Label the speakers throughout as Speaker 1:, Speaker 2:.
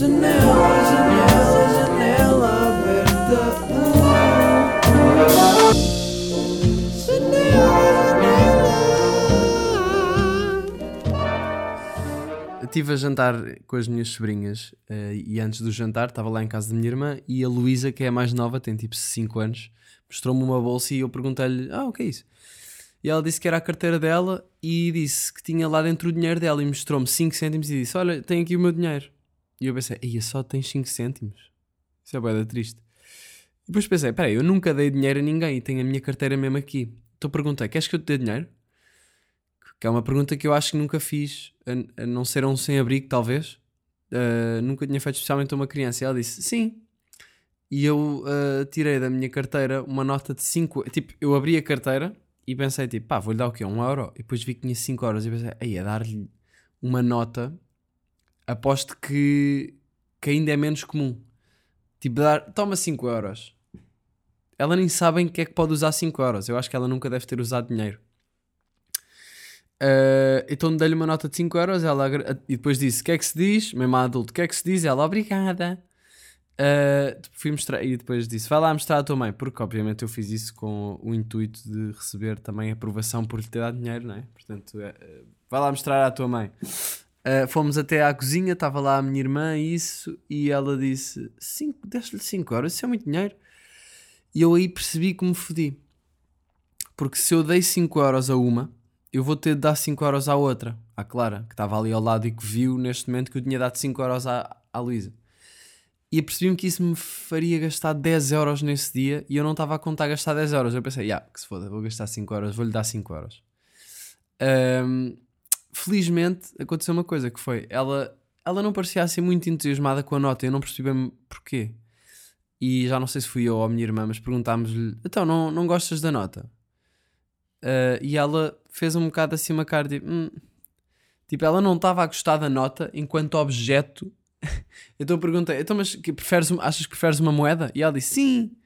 Speaker 1: Janela, janela, janela aberta.
Speaker 2: Estive a jantar com as minhas sobrinhas eh, e antes do jantar estava lá em casa da minha irmã e a Luísa, que é a mais nova, tem tipo 5 anos, mostrou-me uma bolsa e eu perguntei-lhe: Ah, o que é isso? E ela disse que era a carteira dela e disse que tinha lá dentro o dinheiro dela e mostrou-me 5 cêntimos e disse: Olha, tem aqui o meu dinheiro. E eu pensei: Ia só tens 5 cêntimos? Isso é boeda triste. E depois pensei: Peraí, eu nunca dei dinheiro a ninguém e tenho a minha carteira mesmo aqui. Então perguntei: Queres que eu te dê dinheiro? Que é uma pergunta que eu acho que nunca fiz, a, a não ser a um sem-abrigo, talvez. Uh, nunca tinha feito especialmente a uma criança. E ela disse sim. E eu uh, tirei da minha carteira uma nota de 5. Tipo, eu abri a carteira e pensei, tipo, pá, vou-lhe dar o quê? Um euro? E depois vi que tinha 5 euros. E pensei, aí, a dar-lhe uma nota, aposto que, que ainda é menos comum. Tipo, dar, toma 5 euros. Ela nem sabe em que é que pode usar 5 euros. Eu acho que ela nunca deve ter usado dinheiro. Uh, então dei-lhe uma nota de 5 euros ela, e depois disse: O que é que se diz? Mesmo adulto, o que é que se diz? Ela, obrigada. Uh, fui mostrar, e depois disse: Vai lá mostrar à tua mãe, porque obviamente eu fiz isso com o intuito de receber também aprovação por lhe ter dado dinheiro, não é? Portanto, uh, vai lá mostrar à tua mãe. Uh, fomos até à cozinha, estava lá a minha irmã e isso, e ela disse: Deste-lhe 5 euros, isso é muito dinheiro. E eu aí percebi que me fodi, porque se eu dei 5 euros a uma eu vou ter de dar 5 euros à outra, à Clara, que estava ali ao lado e que viu neste momento que eu tinha dado 5 euros à, à Luísa. E apercebi-me que isso me faria gastar 10 euros nesse dia e eu não estava a contar gastar 10 euros. Eu pensei, yeah, que se foda, vou gastar 5 euros, vou-lhe dar 5 euros. Um, felizmente aconteceu uma coisa que foi, ela, ela não parecia assim muito entusiasmada com a nota, eu não percebi porquê. E já não sei se fui eu ou a minha irmã, mas perguntámos-lhe, então não, não gostas da nota? Uh, e ela fez um bocado assim uma cara de. Hum. Tipo, ela não estava a gostar da nota enquanto objeto. então eu perguntei: então, mas que preferes, achas que preferes uma moeda? E ela disse: sim.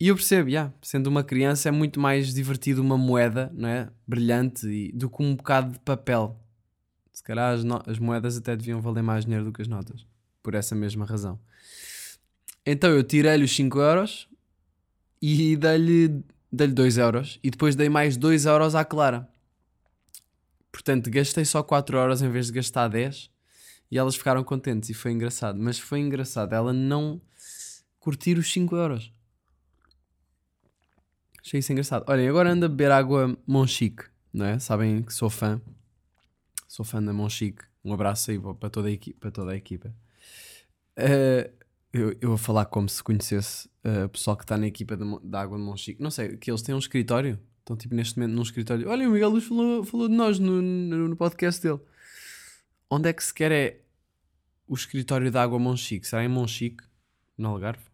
Speaker 2: E eu percebo, yeah, sendo uma criança, é muito mais divertido uma moeda, não é? Brilhante e, do que um bocado de papel. Se calhar as, as moedas até deviam valer mais dinheiro do que as notas. Por essa mesma razão. Então eu tirei-lhe os 5 euros e dei-lhe dei-lhe 2 euros e depois dei mais 2 euros à Clara. Portanto, gastei só 4 euros em vez de gastar 10 e elas ficaram contentes e foi engraçado. Mas foi engraçado ela não curtir os 5 euros. Achei isso engraçado. Olhem, agora ando a beber água Monchique, não é? Sabem que sou fã. Sou fã da Monchique. Um abraço aí para toda a equipa. Toda a equipa. Uh, eu, vou falar como se conhecesse uh, o pessoal que está na equipa da Água de Monchique. Não sei, que eles têm um escritório. Estão tipo neste momento num escritório. Olha, o Miguel Luz falou, falou de nós no, no, no, podcast dele. Onde é que sequer é o escritório da Água Monchique? Será em Monchique? No Algarve?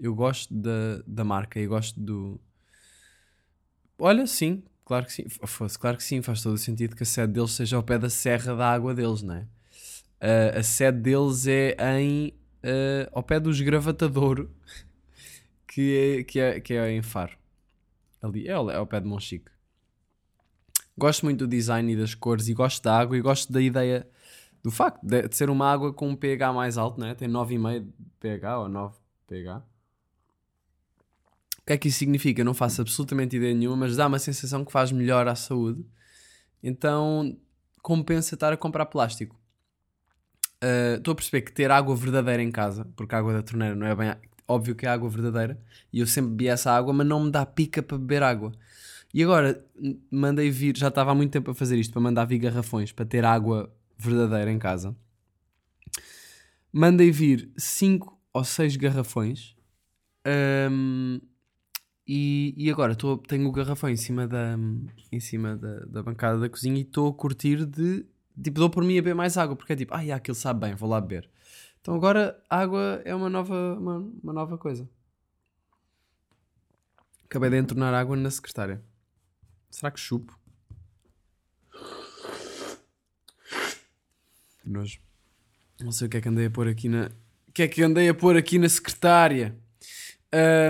Speaker 2: Eu gosto da, da marca e gosto do. Olha, sim, claro que sim. Fosse, claro que sim, faz todo o sentido que a sede deles seja ao pé da serra da água deles, não é? Uh, a sede deles é em uh, ao pé dos Gravatadouro, que é, que, é, que é em Faro. Ali, é, é ao pé de Monchique. Gosto muito do design e das cores e gosto da água e gosto da ideia do facto de, de ser uma água com um pH mais alto, né? tem 9,5 de pH ou 9 pH. Que é que isso significa? Eu não faço absolutamente ideia nenhuma, mas dá uma sensação que faz melhor à saúde. Então compensa estar a comprar plástico. Eh, estou uh, a perceber que ter água verdadeira em casa, porque a água da torneira não é bem. Óbvio que é água verdadeira, e eu sempre bebi essa água, mas não me dá pica para beber água. E agora mandei vir, já estava há muito tempo a fazer isto, para mandar vir garrafões para ter água verdadeira em casa. Mandei vir 5 ou 6 garrafões. Um, e, e agora tô, tenho o garrafão em cima da, em cima da, da bancada da cozinha e estou a curtir de tipo, dou por mim a beber mais água, porque é tipo, ai, ah, aquilo sabe bem, vou lá beber. Então agora água é uma nova, uma, uma nova coisa. Acabei de entornar água na secretária. Será que chupo? Nojo. Não sei o que é que andei a pôr aqui na. O que é que andei a pôr aqui na secretária?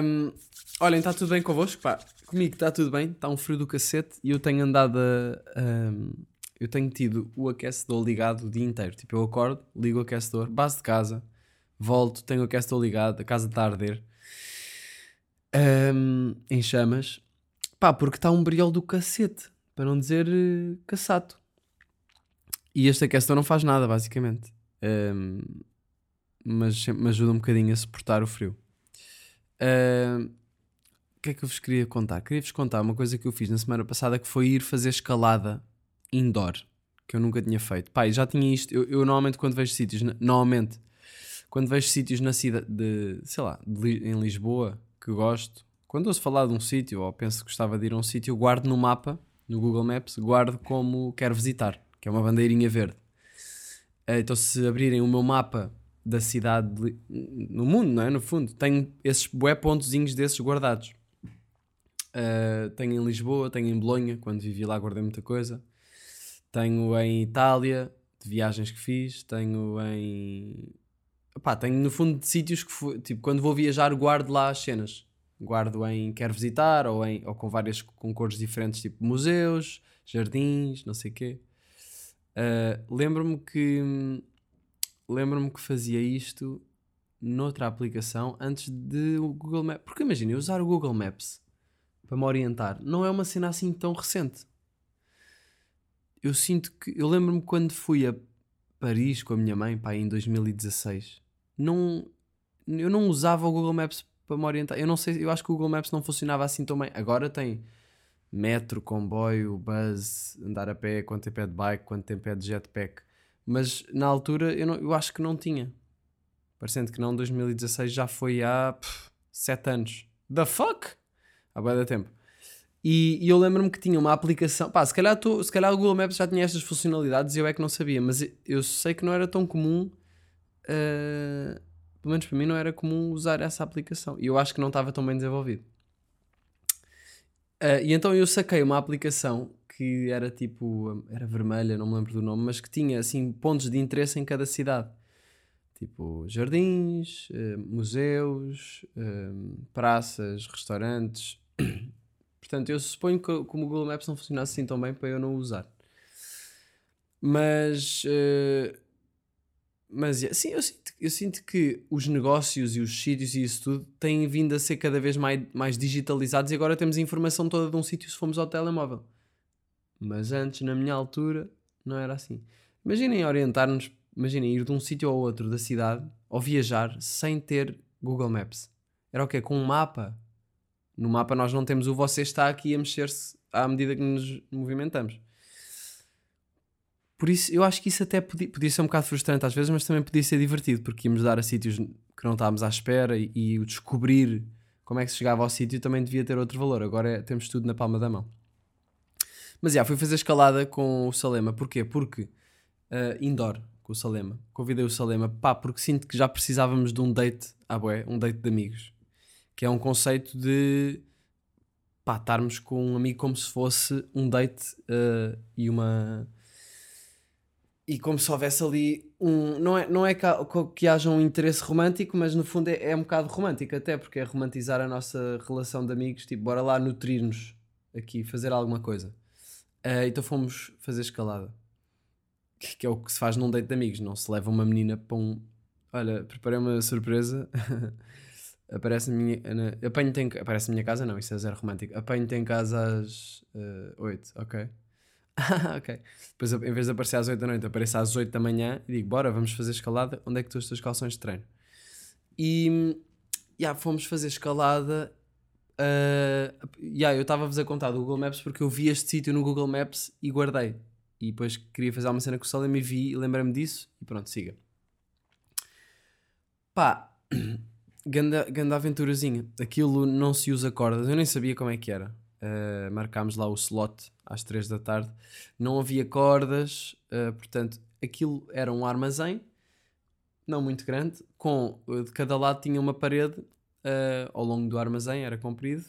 Speaker 2: Um, olhem, está tudo bem convosco? Pá, comigo está tudo bem, está um frio do cacete e eu tenho andado a, eu tenho tido o aquecedor ligado o dia inteiro. Tipo, eu acordo, ligo o aquecedor, base de casa, volto, tenho o aquecedor ligado, a casa está a arder. Ahm, em chamas. Pá, porque está um briol do cacete. Para não dizer eh, caçato. E este aquecedor não faz nada, basicamente. Ahm, mas me ajuda um bocadinho a suportar o frio. O que é que eu vos queria contar? Queria-vos contar uma coisa que eu fiz na semana passada que foi ir fazer escalada indoor, que eu nunca tinha feito. E já tinha isto. Eu, eu normalmente quando vejo sítios, normalmente, quando vejo sítios na cidade de, sei lá, de em Lisboa, que gosto, quando ouço falar de um sítio ou penso que gostava de ir a um sítio, guardo no mapa, no Google Maps, guardo como quero visitar, que é uma bandeirinha verde. Eh, Então, se abrirem o meu mapa da cidade de no mundo, não é? No fundo, tenho esses bué pontozinhos desses guardados. Uh, tenho em Lisboa, tenho em Bolonha, quando vivi lá guardei muita coisa. Tenho em Itália, de viagens que fiz. Tenho em. Epá, tenho no fundo de sítios que fui, tipo, quando vou viajar, guardo lá as cenas. Guardo em quero visitar ou, em, ou com várias com cores diferentes, tipo museus, jardins, não sei o quê. Uh, lembro-me que lembro-me que fazia isto noutra aplicação antes de o Google Maps. Porque imagina, usar o Google Maps para me orientar não é uma cena assim tão recente. Eu sinto que. Eu lembro-me quando fui a Paris com a minha mãe, pá, em 2016. Não, eu não usava o Google Maps para me orientar. Eu não sei, eu acho que o Google Maps não funcionava assim tão bem. Agora tem metro, comboio, bus, andar a pé, quanto tempo é de bike, quanto tempo é de jetpack. Mas na altura eu, não, eu acho que não tinha. Parecendo que não, 2016 já foi há 7 anos. The fuck? Há bem tempo. E, e eu lembro-me que tinha uma aplicação. Pá, se calhar, tô, se calhar o Google Maps já tinha estas funcionalidades e eu é que não sabia, mas eu- sei que não era tão comum. eh, pelo menos para mim não era comum usar essa aplicação. E eu acho que não estava tão bem desenvolvido. Eh, e então eu saquei uma aplicação que era tipo. Era vermelha, não me lembro do nome, mas que tinha assim pontos de interesse em cada cidade. Tipo jardins, eh, museus, praças, restaurantes. Portanto, eu suponho que como o Google Maps não funcionasse assim tão bem para eu não usar. Mas, eh, mas sim, eu sinto, eu sinto que os negócios e os sítios e isso tudo têm vindo a ser cada vez mais, mais digitalizados e agora temos a informação toda de um sítio se formos ao telemóvel. Mas antes, na minha altura, não era assim. Imaginem orientar-nos, imaginem ir de um sítio ao outro da cidade ou viajar sem ter Google Maps. Era o quê? Com um mapa. No mapa nós não temos o você está aqui a mexer-se à medida que nos movimentamos. Por isso, eu acho que isso até podia, podia ser um bocado frustrante às vezes, mas também podia ser divertido, porque íamos dar a sítios que não estávamos à espera e, e o descobrir como é que se chegava ao sítio também devia ter outro valor. Agora é- temos tudo na palma da mão. Mas já, fui fazer escalada com o Salema. Porquê? Porque ah, indoor com o Salema. Convidei o Salema, pá, porque sinto que já precisávamos de um date à bué, um date de amigos. Que é um conceito de pá, estarmos com um amigo como se fosse um date ah, e uma. E como se houvesse ali um. Não é, não é que, que haja um interesse romântico, mas no fundo é, é um bocado romântico, até porque é romantizar a nossa relação de amigos. Tipo, bora lá nutrir-nos aqui, fazer alguma coisa. Ah, então fomos fazer escalada. Que é o que se faz num date de amigos. Não se leva uma menina para um. Olha, preparei uma surpresa. Aparece minha. Na, apanho-te em, aparece minha casa, não, isso é zero romântico. Apanho-te em casa às ah, 8, ok? ok. Depois, em vez de aparecer às 8 da noite, aparece às 8 da manhã e digo: Bora, vamos fazer escalada. Onde é que estão os teus calções de treino? E. Yeah, fomos fazer escalada. Uh, yeah, eu estava-vos a contar do Google Maps porque eu vi este sítio no Google Maps e guardei. E depois queria fazer uma cena com o Salem e vi e lembrei-me disso e pronto, siga. Pá, ganda, ganda aventurazinha. Aquilo não se usa cordas, eu nem sabia como é que era. Uh, marcámos lá o slot às 3 da tarde. Não havia cordas, uh, portanto, aquilo era um armazém, não muito grande, com uh, de cada lado tinha uma parede uh, ao longo do armazém, era comprido,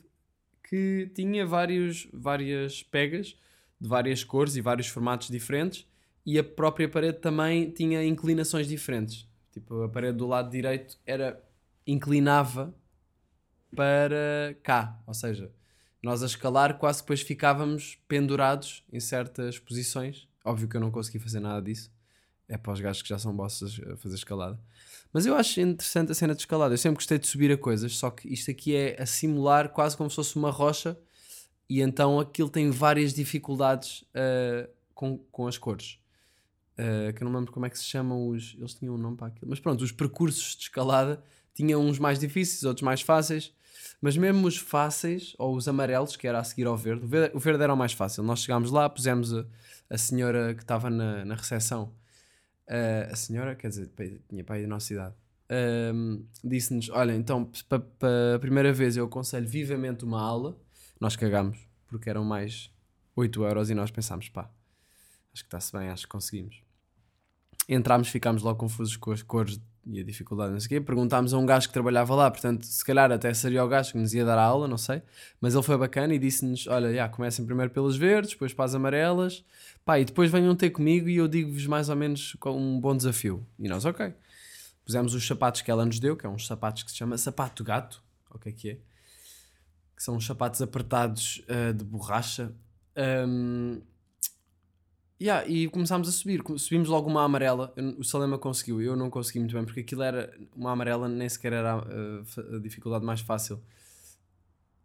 Speaker 2: que tinha vários, várias pegas de várias cores e vários formatos diferentes, e a própria parede também tinha inclinações diferentes. Tipo, a parede do lado direito era inclinava para cá, ou seja, nós a escalar quase depois ficávamos pendurados em certas posições Óbvio que eu não consegui fazer nada disso. É para os gajos que já são bosses a fazer escalada. Mas eu acho interessante a cena de escalada. Eu sempre gostei de subir a coisas, só que isto aqui é a simular quase como se fosse uma rocha e então aquilo tem várias dificuldades uh, com, com as cores. Uh, que eu não lembro como é que se chamam os. Eles tinham um nome para aquilo. Mas pronto, os percursos de escalada tinham uns mais difíceis, outros mais fáceis. Mas mesmo os fáceis, ou os amarelos, que era a seguir ao verde, o verde, o verde era o mais fácil. Nós chegámos lá, pusemos a, a senhora que estava na, na recepção, uh, a senhora, quer dizer, tinha pai da nossa idade, uh, disse-nos: Olha, então, para a primeira vez eu aconselho vivamente uma aula. Nós cagámos, porque eram mais 8 euros e nós pensámos: pá, acho que está-se bem, acho que conseguimos. Entramos, ficámos logo confusos com as cores e a dificuldade, não sei o quê. Perguntámos a um gajo que trabalhava lá, portanto, se calhar até seria o gajo que nos ia dar a aula, não sei. Mas ele foi bacana e disse-nos: Olha, já, comecem primeiro pelas verdes, depois para as amarelas, pá, e depois venham ter comigo e eu digo-vos mais ou menos um bom desafio. E nós, ok. Pusemos os sapatos que ela nos deu, que é uns sapatos que se chama sapato gato, o que é que é? Que são uns sapatos apertados uh, de borracha. Um, Yeah, e começámos a subir, subimos logo uma amarela. O Salema conseguiu, eu não consegui muito bem, porque aquilo era uma amarela, nem sequer era uh, a dificuldade mais fácil.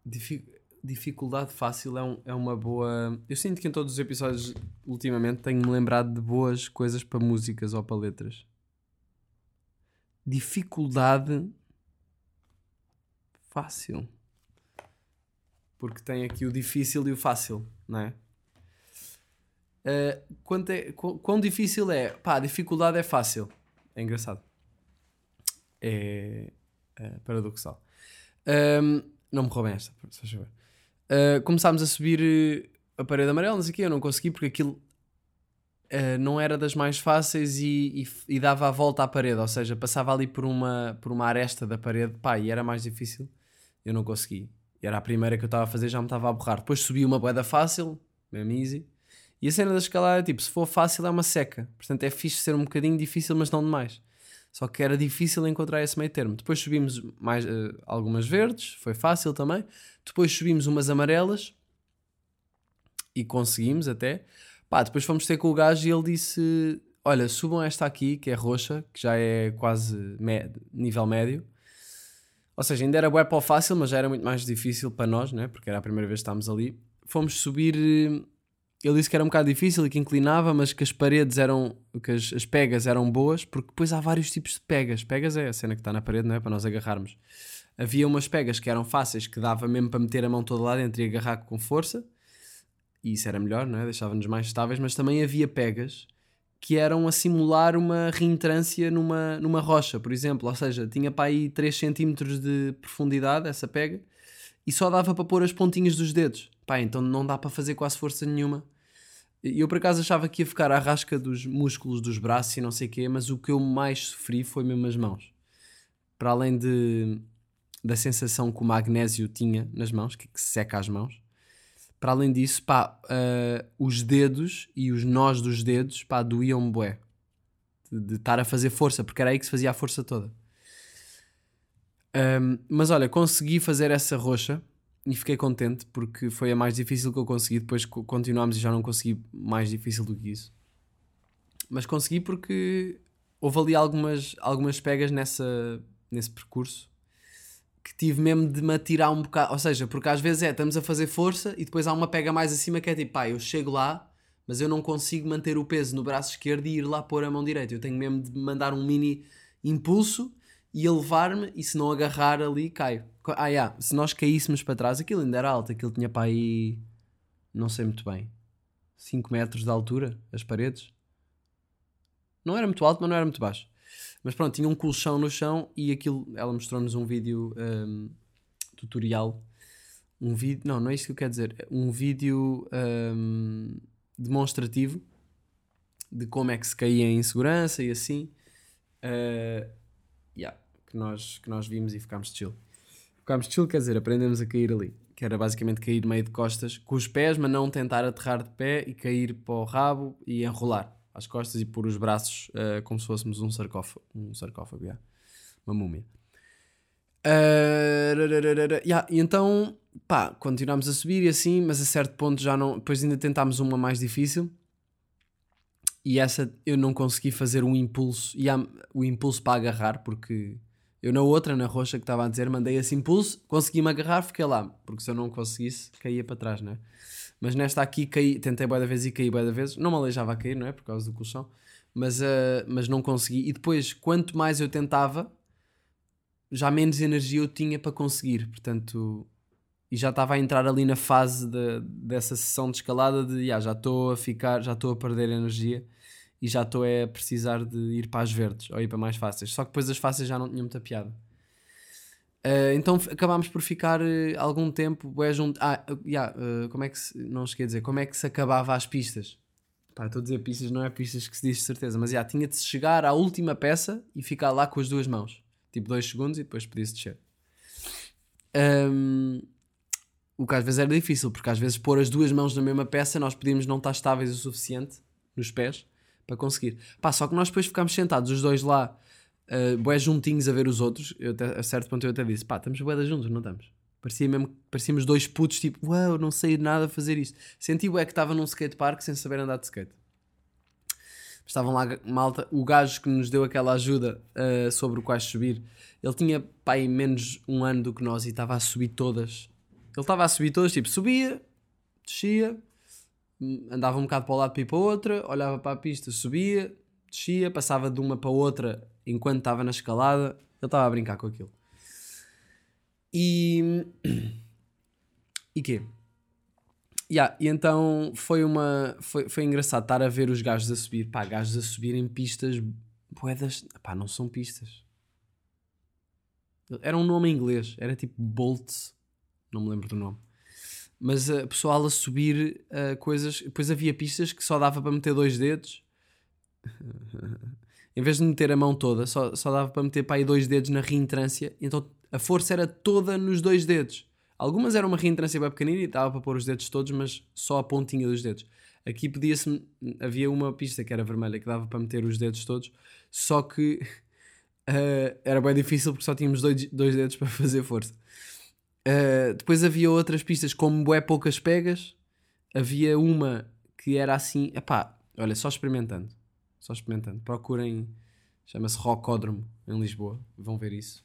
Speaker 2: Dific dificuldade fácil é, um, é uma boa. Eu sinto que em todos os episódios, ultimamente, tenho-me lembrado de boas coisas para músicas ou para letras. Dificuldade fácil. Porque tem aqui o difícil e o fácil, não é? Uh, quanto é, qu quão difícil é? Pá, a dificuldade é fácil. É engraçado. É, é paradoxal. Um, não me roubem esta, por favor. Uh, começámos a subir eh, a parede amarela, não sei o quê, eu não consegui porque aquilo uh, não era das mais fáceis e, e, e, dava a volta à parede, ou seja, passava ali por uma, por uma aresta da parede, pá, e era mais difícil, eu não consegui. E era a primeira que eu estava a fazer, já me estava a borrar. Depois subi uma boeda fácil, mesmo easy, e a cena da escalada é tipo, se for fácil é uma seca. Portanto é fixe ser um bocadinho difícil, mas não demais. Só que era difícil encontrar esse meio termo. Depois subimos mais, uh, algumas verdes, foi fácil também. Depois subimos umas amarelas e conseguimos até. Pá, depois fomos ter com o gajo e ele disse: Olha, subam esta aqui, que é roxa, que já é quase nível médio. Ou seja, ainda era web fácil, mas já era muito mais difícil para nós, né? porque era a primeira vez que estávamos ali. Fomos subir eh, ele disse que era um bocado difícil e que inclinava, mas que as paredes eram, que as, as pegas eram boas, porque depois há vários tipos de pegas. Pegas é a cena que está na parede, não é? Para nós agarrarmos. Havia umas pegas que eram fáceis, que dava mesmo para meter a mão toda lá dentro e agarrar com força, e isso era melhor, não é? Deixava-nos mais estáveis, mas também havia pegas que eram a simular uma reentrância numa, numa rocha, por exemplo. Ou seja, tinha para aí 3 cm de profundidade essa pega e só dava para pôr as pontinhas dos dedos. Pá, então não dá para fazer quase força nenhuma. Eu por acaso achava que ia ficar à rasca dos músculos dos braços e não sei o quê, mas o que eu mais sofri foi mesmo as mãos. Para além de, da sensação que o magnésio tinha nas mãos, que, que seca as mãos, para além disso, pá, uh, os dedos e os nós dos dedos, pá, doíam-me bué. De, estar a fazer força, porque era aí que se fazia a força toda. Um, mas olha, consegui fazer essa roxa e fiquei contente porque foi a mais difícil que eu consegui. Depois continuámos e já não consegui mais difícil do que isso. Mas consegui porque houve ali algumas, algumas pegas nessa, nesse percurso que tive mesmo de me atirar um bocado. Ou seja, porque às vezes é, estamos a fazer força e depois há uma pega mais acima que é tipo, pá, eu chego lá, mas eu não consigo manter o peso no braço esquerdo e ir lá pôr a mão direita. Eu tenho mesmo de mandar um mini impulso e elevar-me e se não agarrar ali, caio. Ah, yeah, se nós caíssemos para trás, aquilo ainda era alto, aquilo tinha para aí, não sei muito bem, 5 metros de altura, as paredes. Não era muito alto, mas não era muito baixo. Mas pronto, tinha um colchão no chão e aquilo, ela mostrou-nos um vídeo um, tutorial. Um vídeo, não, não é isso que eu quero dizer. Um vídeo um, demonstrativo de como é que se caía em segurança e assim. Yeah que nós, que nós vimos e ficámos chill. Ficámos chill, quer dizer, aprendemos a cair ali. Que era basicamente cair meio de costas com os pés, mas não tentar aterrar de pé e cair para o rabo e enrolar as costas e pôr os braços uh, como se fôssemos um sarcófago. Um sarcófago, yeah. uma múmia. Uh, yeah, e então, pá, continuámos a subir e assim, mas a certo ponto já não. Depois ainda tentámos uma mais difícil. e essa eu não consegui fazer um impulso, e o impulso para agarrar, porque eu na outra, na roxa que estava a dizer, mandei esse impulso, consegui-me agarrar, fiquei lá, porque se eu não conseguisse, caía para trás, não é? Mas nesta aqui caí, tentei boa da vez e caí boa da vez, não me aleijava a cair, não é? Por causa do colchão, mas, ah, mas não consegui. E depois, quanto mais eu tentava, já menos energia eu tinha para conseguir, portanto, e já estava a entrar ali na fase de- dessa sessão de escalada de "Ya, já estou a ficar, já estou a perder energia e já estou a precisar de ir para as verdes ou ir para mais fáceis. Só que depois as fáceis já não tinham muita piada. Ah, então acabámos por ficar eh, algum tempo junto. Ah, uh, ya, uh, como é que se. Não cheguei a dizer, como é que se acabava as pistas? Pá, estou a dizer pistas, não é pistas que se diz de certeza, mas já tinha de chegar à última peça e ficar lá com as duas mãos, tipo dois segundos e depois podia-se descer. Ahm, o que às vezes era difícil, porque às vezes pôr as duas mãos na mesma peça nós podíamos não estar estáveis o suficiente nos pés para conseguir. Pá, só que nós depois ficámos sentados, os dois lá, uh, juntinhos a ver os outros. Eu até, a certo ponto eu até disse: pá, estamos bué juntos, não estamos? Parecia mesmo, parecíamos dois putos, tipo, uau, não sei nada fazer isto. Senti bué que estava num skatepark sem saber andar de skate. Estavam lá, malta, o gajo que nos deu aquela ajuda uh, sobre o quais subir, ele tinha, pá, menos um ano do que nós e estava a subir todas. Ele estava a subir todas, tipo, subia, descia, andava um bocado para o lado para ir para outra, olhava para a pista, subia, descia, passava de uma para outra enquanto estava na escalada. Ele estava a brincar com aquilo. E. E quê? Yeah, e então foi uma. Foi, foi engraçado estar a ver os gajos a subir. Pá, gajos a subir em pistas. Boedas. Pá, não são pistas. Era um nome em inglês. Era tipo Bolts. Não me lembro do nome. Mas a pessoal a subir uh, coisas. Depois havia pistas que só dava para meter dois dedos. em vez de meter a mão toda, só, só dava para meter para aí dois dedos na reentrância. Então a força era toda nos dois dedos. Algumas eram uma reentrância bem pequenina e dava para pôr os dedos todos, mas só a pontinha dos dedos. Aqui podia-se. Havia uma pista que era vermelha que dava para meter os dedos todos, só que uh, era bem difícil porque só tínhamos dois, dois dedos para fazer força. Uh, depois havia outras pistas com bué poucas pegas. Havia uma que era assim. Epá, olha, só experimentando. Só experimentando. Procurem. Chama-se Rocódromo em Lisboa. Vão ver isso.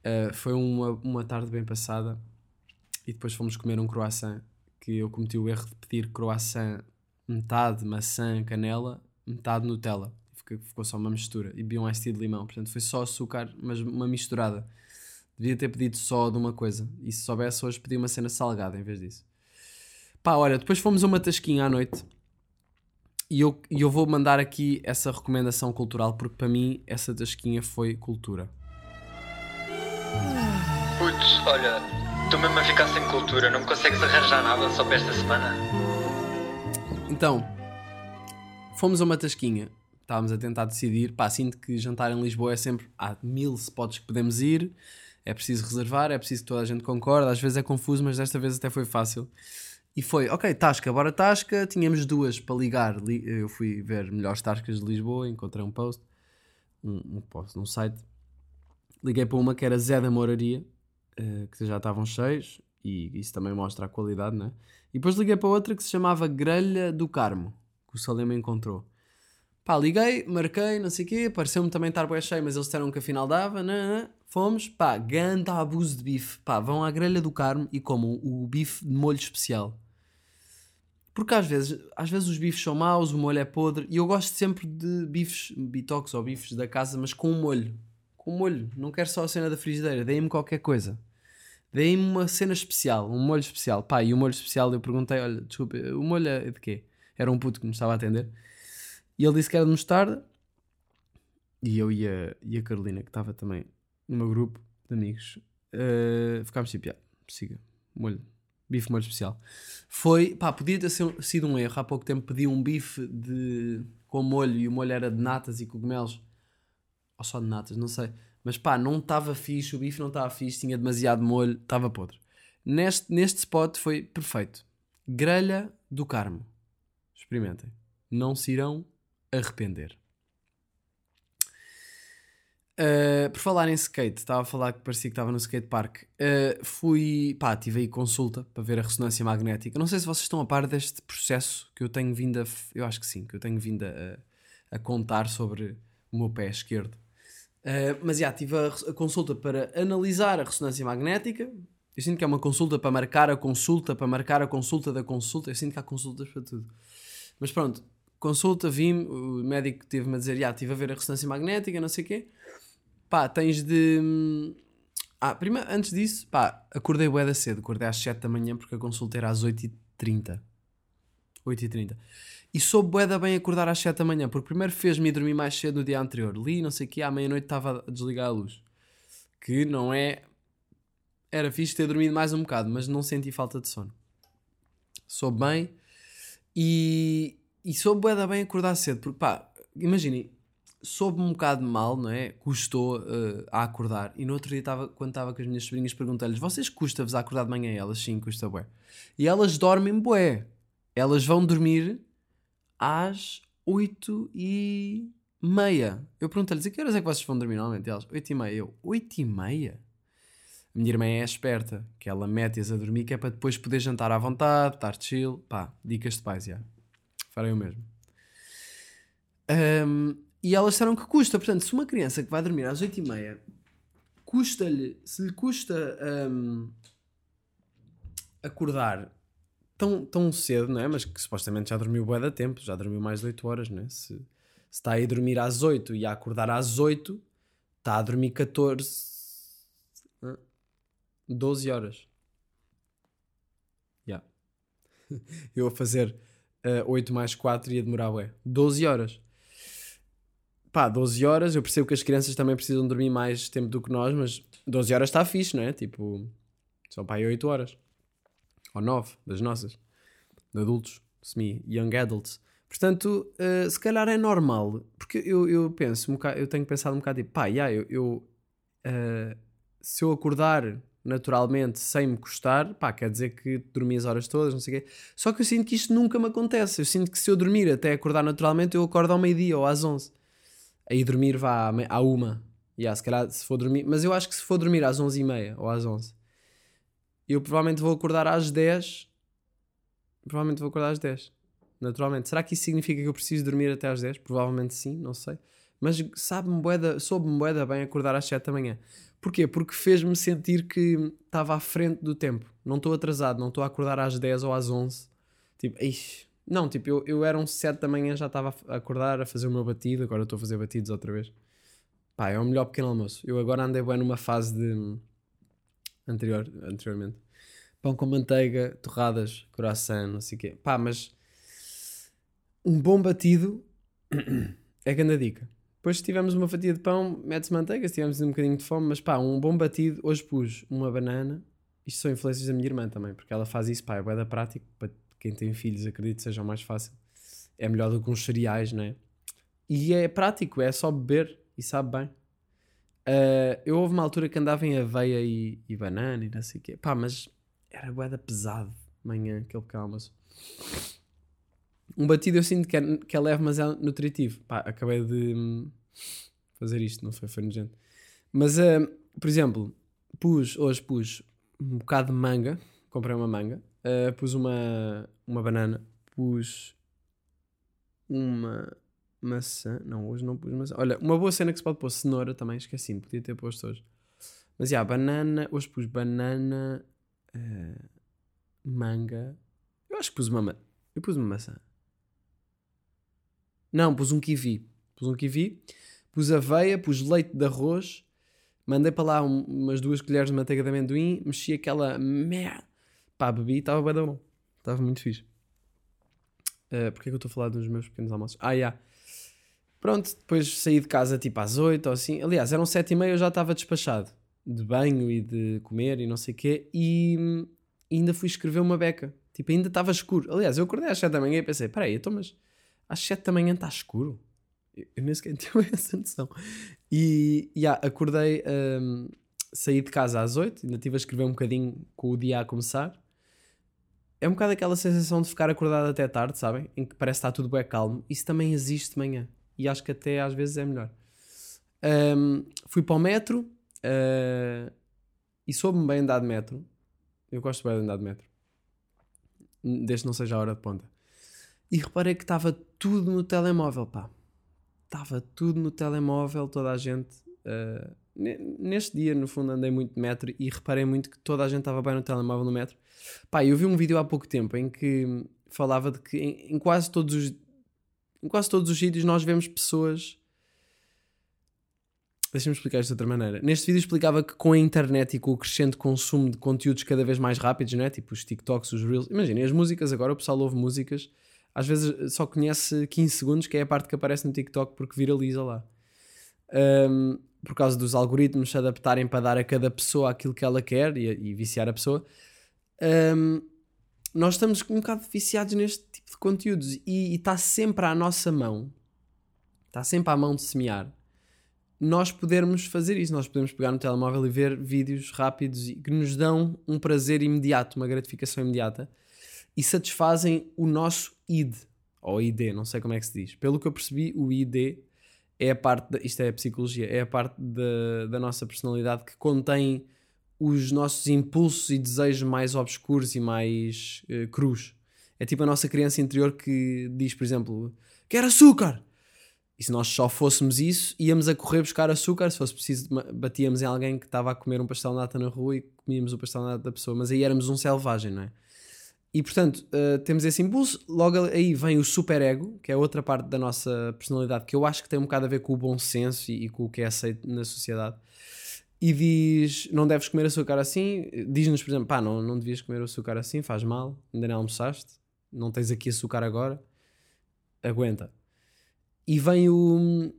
Speaker 2: Uh, foi uma, uma tarde bem passada. E depois fomos comer um croissant. Que eu cometi o erro de pedir croissant metade maçã, canela, metade Nutella. Ficou, só uma mistura. E bebi um de limão. Portanto, foi só açúcar, mas uma misturada. Devia ter pedido só de uma coisa. E se soubesse hoje, pedi uma cena salgada em vez disso. Pá, olha, depois fomos a uma tasquinha à noite. E eu, e eu vou mandar aqui essa recomendação cultural, porque para mim essa tasquinha foi cultura.
Speaker 3: Putz, olha, estou mesmo a ficar sem cultura, não me consegues arranjar nada só para esta semana?
Speaker 2: Então, fomos a uma tasquinha. Estávamos a tentar decidir. Pá, sinto que jantar em Lisboa é sempre. Há mil spots que podemos ir. É preciso reservar, é preciso que toda a gente concorde. Às vezes é confuso, mas desta vez até foi fácil. E foi, ok, Tasca, bora Tasca. Tínhamos duas para ligar. Li- Eu fui ver melhores Tascas de Lisboa, encontrei um post, um, um post num site. Liguei para uma que era Zé da Moraria, eh, que já estavam cheios, e isso também mostra a qualidade, né? E depois liguei para outra que se chamava Grelha do Carmo, que o Salema encontrou. Pá, liguei, marquei, não sei o quê, pareceu-me também estar bem cheio, mas eles disseram que afinal dava, né, né. Fomos, pá, ganda abuso de bife, pá, vão à Grelha do Carmo e comam o bife de molho especial. Porque às vezes, às vezes os bifes são maus, o molho é podre, e eu gosto sempre de bifes, bitoques ou bifes da casa, mas com um molho. Com um molho, não quero só a cena da frigideira, deem-me qualquer coisa. Deem-me uma cena especial, um molho especial. Pá, e o molho especial eu perguntei, olha, desculpa, o molho é de quê? Era um puto que me estava a atender. E ele disse que era de mostarda. E eu e a, e a Carolina, que estava também no meu grupo de amigos, eh, ficámos tipo, "Ya, siga, molho, bife molho especial. Foi, pá, podia ter sido um erro. Há pouco tempo pedi um bife de, com molho e o molho era de natas e cogumelos. Ou só de natas, não sei. Mas pá, não estava fixe, o bife não estava fixe, tinha demasiado molho, estava podre. Neste, neste spot foi perfeito. Grelha do Carmo. Experimentem. Não se irão arrepender. Uh, por falar em skate, estava a falar que parecia que estava no skate park. Uh, fui, pá, tive aí consulta para ver a ressonância magnética. Não sei se vocês estão a par deste processo que eu tenho vindo a. Eu acho que sim, que eu tenho vindo a, a contar sobre o meu pé esquerdo. Uh, mas já, tive a, a consulta para analisar a ressonância magnética. Eu sinto que é uma consulta para marcar a consulta, para marcar a consulta da consulta. Eu sinto que há consultas para tudo. Mas pronto, consulta, vim, o médico teve-me a dizer, já, estive a ver a ressonância magnética, não sei o quê. Pá, tens de... hum, Ah, primeiro, antes disso, pá, acordei bué da cedo, acordei às 7 da manhã porque a consulta era às 8h30. 8h30. E soube bué da bem acordar às 7 da manhã, porque primeiro fez-me ir dormir mais cedo no dia anterior. Li, não sei o quê, à meia-noite estava a desligar a luz. Que não é... Era fixe ter dormido mais um bocado, mas não senti falta de sono. Soube bem e, e soube bué da bem acordar cedo, porque pá, imaginem, soube-me um bocado mal, não é? Custou eh, a acordar. E no outro dia, tava, quando estava com as minhas sobrinhas, perguntei-lhes: vocês custa-vos a acordar de manhã? E elas, sim, custa bué. E elas dormem bué. Elas vão dormir às 8 e meia. Eu perguntei-lhes: a que horas é que vocês vão dormir normalmente? E elas: 8 e meia. Eu: 8 e meia? A minha irmã é esperta, que ela mete-as a dormir, que é para depois poder jantar à vontade, estar chill. Pá, dicas de pais, já. Farei o mesmo. Ahm, e elas disseram que custa. Portanto, se uma criança que vai dormir às 8h30 custa-lhe, se lhe custa ahm, acordar tão, tão cedo, não é? Mas que supostamente já dormiu bué da tempo, já dormiu mais de 8 horas, não é? Se, se está aí a dormir às 8 e a acordar às 8, está a dormir 14, hã? 12 horas. Já. Eu a fazer uh, 8 mais 4 ia demorar, ué, 12 horas. Pá, 12 horas, eu percebo que as crianças também precisam dormir mais tempo do que nós, mas 12 horas está fixe, não é? Tipo, só para aí 8 horas. Ou 9, das nossas. De adultos, semi-young adults. Portanto, uh, se calhar é normal, porque eu, eu penso, um bocado, eu tenho pensado um bocado tipo, pá, yeah, eu, eu uh, se eu acordar naturalmente sem me custar, pá, quer dizer que dormi as horas todas, não sei o quê. Só que eu sinto que isto nunca me acontece. Eu sinto que se eu dormir até acordar naturalmente, eu acordo ao meio-dia ou às 11. Aí dormir vá à, uma. Yeah, se calhar se for dormir, mas eu acho que se for dormir às 11h30 ou às 11 eu provavelmente vou acordar às 10. Provavelmente vou acordar às 10. Naturalmente. Será que isso significa que eu preciso dormir até às 10? Provavelmente sim, não sei. Mas sabe-me soube-me bué da bem acordar às 7 da manhã. Porquê? Porque fez-me sentir que estava à frente do tempo. Não estou atrasado, não estou a acordar às 10 ou às 11. Tipo, ixi. Não, tipo, eu, eu era um 7 da manhã, já estava a acordar, a fazer o meu batido, agora estou a fazer batidos outra vez. Pá, é o melhor pequeno almoço. Eu agora andei bem numa fase de... Anterior, anteriormente. Pão com manteiga, torradas, coração, não sei o quê. Pá, mas... Um bom batido é grande dica. Depois se tivermos uma fatia de pão, mete-se manteiga, se tivermos um bocadinho de fome, mas pá, um bom batido, hoje pus uma banana, isto são influências da minha irmã também, porque ela faz isso, pá, é da prático, quem tem filhos, acredito que seja mais fácil. É melhor do que uns cereais, não é? E é prático, é só beber e sabe bem. Ah, eu houve uma altura que andava em aveia e, e banana e não sei o quê, pá, mas era bué da pesado, manhã, aquele calmas. Um batido eu sinto que é, que é leve, mas é nutritivo. Pá, acabei de hum, fazer isto, não foi? Foi nojento. Mas, ah, por exemplo, pus, hoje pus um bocado de manga, comprei uma manga, ah, pus uma, uma banana, pus uma maçã, não, hoje não pus maçã. Olha, uma boa cena que se pode pôr cenoura também, esqueci, podia ter posto hoje. Mas, já, banana, hoje pus banana, ah, manga, eu acho que pus uma, ma- eu pus uma maçã. Não, pus um kiwi. Pus um kiwi, pus aveia, pus leite de arroz, mandei para lá um- umas duas colheres de manteiga de amendoim, mexi aquela merda. Pá, bebi e estava bem da bom. Estava muito fixe. Uh, Porquê é que eu estou a falar dos meus pequenos almoços? Ah, já. Pronto, depois saí de casa tipo às 8 ou assim. Aliás, eram 7 e meia, eu já estava despachado. De banho e de comer e não sei o quê. E hum, ainda fui escrever uma beca. Tipo, ainda estava escuro. Aliás, eu acordei às 7 da manhã e pensei, peraí, então mas às 7 da manhã está escuro? Eu, nem sequer tive essa noção. E, já, acordei, hum, saí de casa às 8, ainda estive a escrever um bocadinho com o dia a começar. É um bocado aquela sensação de ficar acordado até tarde, sabem? Em que parece está tudo bem calmo. Isso também existe de manhã. E acho que até às vezes é melhor. Ahm, fui para o metro ah, e soube-me bem andar de metro. Eu gosto bem de andar de metro. Desde não seja a hora de ponta. E reparei que estava tudo no telemóvel, pá. Estava tudo no telemóvel, toda a gente. ne- neste dia, no fundo, andei muito de metro e reparei muito que toda a gente estava bem no telemóvel no metro. Pá, eu vi um vídeo há pouco tempo em que falava de que em, em quase todos os em quase todos os sítios nós vemos pessoas. Deixa-me explicar isto de outra maneira. Neste vídeo explicava que com a internet e com o crescente consumo de conteúdos cada vez mais rápidos, não é? Tipo os TikToks, os Reels. Imaginem, as músicas agora, o pessoal ouve músicas, às vezes só conhece 15 segundos, que é a parte que aparece no TikTok porque viraliza lá. Ahm, por causa dos algoritmos se adaptarem para dar a cada pessoa aquilo que ela quer e, e viciar a pessoa. Ahm, nós estamos um bocado viciados neste tipo de conteúdos e está sempre à nossa mão, está sempre à mão de semear, nós podermos fazer isso. Nós podemos pegar no telemóvel e ver vídeos rápidos que nos dão um prazer imediato, uma gratificação imediata e satisfazem o nosso id ou ID, não sei como é que se diz. Pelo que eu percebi, o ID é a parte, da, isto é a psicologia, é a parte da, da nossa personalidade que contém os nossos impulsos e desejos mais obscuros e mais eh, crus. É tipo a nossa criança interior que diz, por exemplo, quero açúcar! E se nós só fôssemos isso, íamos a correr buscar açúcar. Se fosse preciso, batíamos em alguém que estava a comer um pastel de nata na rua e comíamos o pastel de nata da pessoa. Mas aí éramos um selvagem, não é? E portanto, eh, temos esse impulso. Logo aí vem o superego, que é outra parte da nossa personalidade que eu acho que tem um bocado a ver com o bom senso e, e com o que é aceito na sociedade. E diz: não deves comer açúcar assim. Diz-nos, por exemplo, pá, não, não devias comer açúcar assim, faz mal, ainda não almoçaste, não tens aqui açúcar agora, aguenta. E vem o.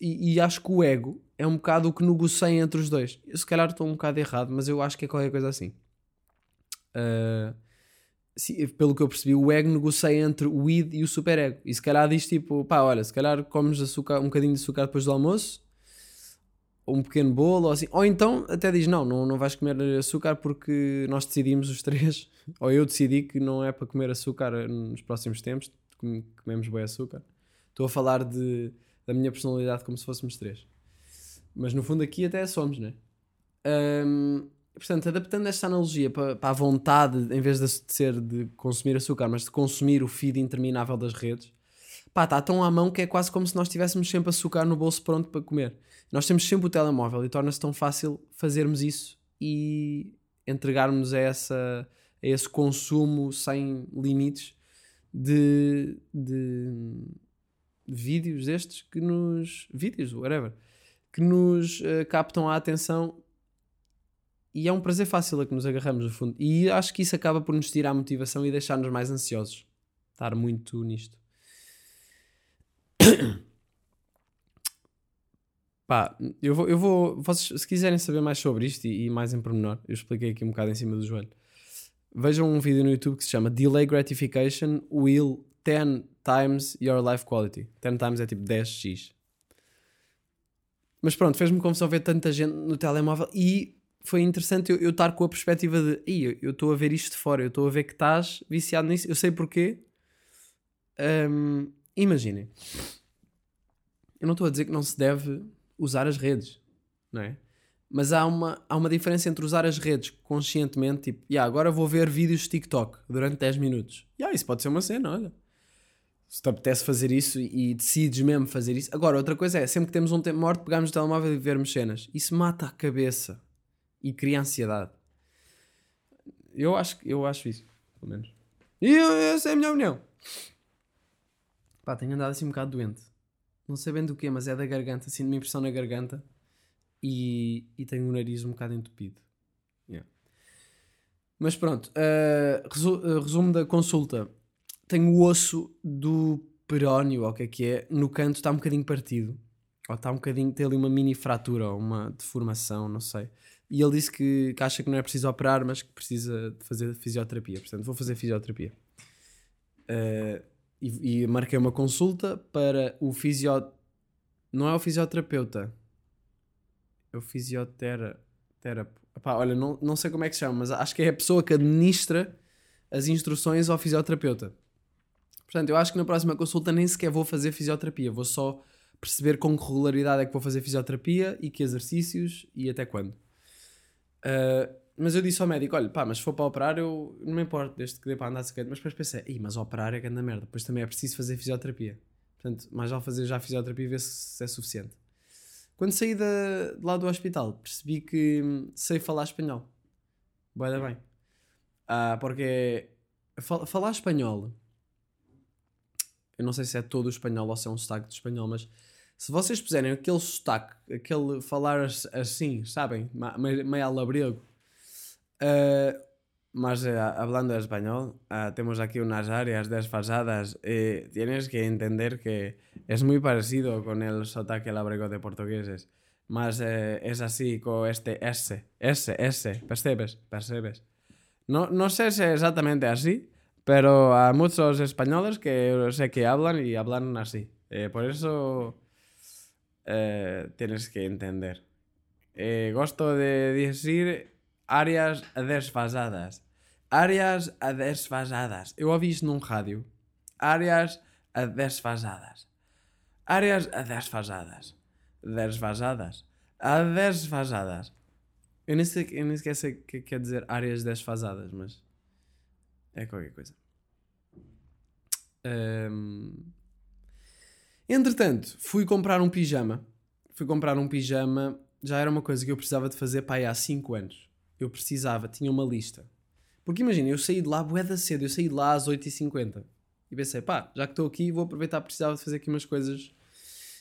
Speaker 2: E, e acho que o ego é um bocado o que negocia entre os dois. Eu se calhar estou um bocado errado, mas eu acho que é qualquer coisa assim. Se- pelo que eu percebi, o ego negocia entre o id e o superego. E se calhar diz tipo, pá, olha, se calhar comes açúcar, um bocadinho de açúcar depois do almoço, ou um pequeno bolo, ou assim. Ou então até diz, não, não, não vais comer açúcar porque nós decidimos os três, ou eu decidi que não é para comer açúcar nos próximos tempos, com- comemos bem açúcar. Estou a falar de, da minha personalidade como se fôssemos três. Mas no fundo aqui até somos, né? Portanto, adaptando esta analogia para, para a vontade, em vez de ser de consumir açúcar, mas de consumir o feed interminável das redes, pá, está tão à mão que é quase como se nós tivéssemos sempre açúcar no bolso pronto para comer. Nós temos sempre o telemóvel e torna-se tão fácil fazermos isso e entregarmos a, essa, a esse consumo sem limites de, de vídeos destes que nos. vídeos, whatever, que nos eh, captam a atenção e é um prazer fácil a que nos agarramos no fundo. E acho que isso acaba por nos tirar a motivação e deixar-nos mais ansiosos. Estar muito nisto. Pá, eu vou, eu vou vocês, se quiserem saber mais sobre isto e, e mais em pormenor, eu expliquei aqui um bocado em cima do joelho. Vejam um vídeo no YouTube que se chama Delay Gratification Will 10 Times Your Life Quality. 10 times é tipo 10x. Mas pronto, fez-me confusão ver tanta gente no telemóvel e foi interessante eu, eu estar com a perspectiva de "Ih, eu- estou a ver isto de fora, eu estou a ver que estás viciado nisso, eu sei porquê. Hum, Imaginem, eu não estou a dizer que não se deve usar as redes, não é? Mas há uma, há uma diferença entre usar as redes conscientemente, tipo, "Ya, agora vou ver vídeos de TikTok durante 10 minutos. Ya, isso pode ser uma cena, olha. Se te apetece fazer isso e, e decides mesmo fazer isso. Agora, outra coisa é, sempre que temos um tempo morto, pegarmos o telemóvel e vermos cenas. Isso mata a cabeça e cria ansiedade. Eu acho, eu acho isso, pelo menos. E essa é a minha opinião. Pá, tenho andado assim um bocado doente. Não sei bem do que, mas é da garganta. Sinto-me impressão na garganta e, e tenho o nariz um bocado entupido. Yeah. Mas pronto, uh, resu- uh, resumo da consulta. Tenho o osso do perónio, ou o que é que é, no canto está um bocadinho partido. Ou está um bocadinho, tem ali uma mini fratura ou uma deformação, não sei. E ele disse que, que acha que não é preciso operar, mas que precisa de fazer fisioterapia. Portanto, vou fazer fisioterapia. Uh, e, e marquei uma consulta para o fisio... Não é o fisioterapeuta. É o fisiotera... Terap... Epá, olha, não, não sei como é que se chama, mas acho que é a pessoa que administra as instruções ao fisioterapeuta. Portanto, eu acho que na próxima consulta nem sequer vou fazer fisioterapia, vou só perceber com que regularidade é que vou fazer fisioterapia e que exercícios e até quando. Uh, mas eu disse ao médico: olha, pá, mas se for para operar, eu não me importo, desde que dê para andar de skate. Mas depois pensei: Ih, mas operar é grande merda. Depois também é preciso fazer fisioterapia. Portanto, mais vale fazer já fisioterapia e ver se, é suficiente. Quando saí da, de lá do hospital, percebi que hum, sei falar espanhol. Vai bem. Ah, porque fal- falar espanhol, eu não sei se é todo o espanhol ou se é um sotaque de espanhol, mas se vocês puserem aquele sotaque, aquele falar as- assim, sabem, meio, alabrego, ah, mas eh, hablando español, ah, tenemos aquí unas áreas desfasadas. Eh, tienes que entender que es muy parecido con el sotaque labrego de portugueses. Eh, es así con este S, S, S, percebes, percebes. No, no sé si es exactamente así, pero a muchos españoles que sé que hablan y hablan así. Eh, por eso eh, tienes que entender. Eh, gosto de decir áreas desfasadas. Áreas desfasadas. Eu ouvi isto num rádio. Áreas desfasadas. Áreas desfasadas. Desfasadas. Desfasadas. Eu nem, sei, eu nem sei o que quer dizer áreas desfasadas, mas é qualquer coisa. Um, Entretanto, fui comprar um pijama. Fui comprar um pijama. Já era uma coisa que eu precisava de fazer para aí há 5 anos. Eu precisava, tinha uma lista. Porque imagina, eu saí de lá bué da cedo. Eu saí de lá às 8h50. E pensei, pá, já que estou aqui, vou aproveitar, precisava de fazer aqui umas coisas.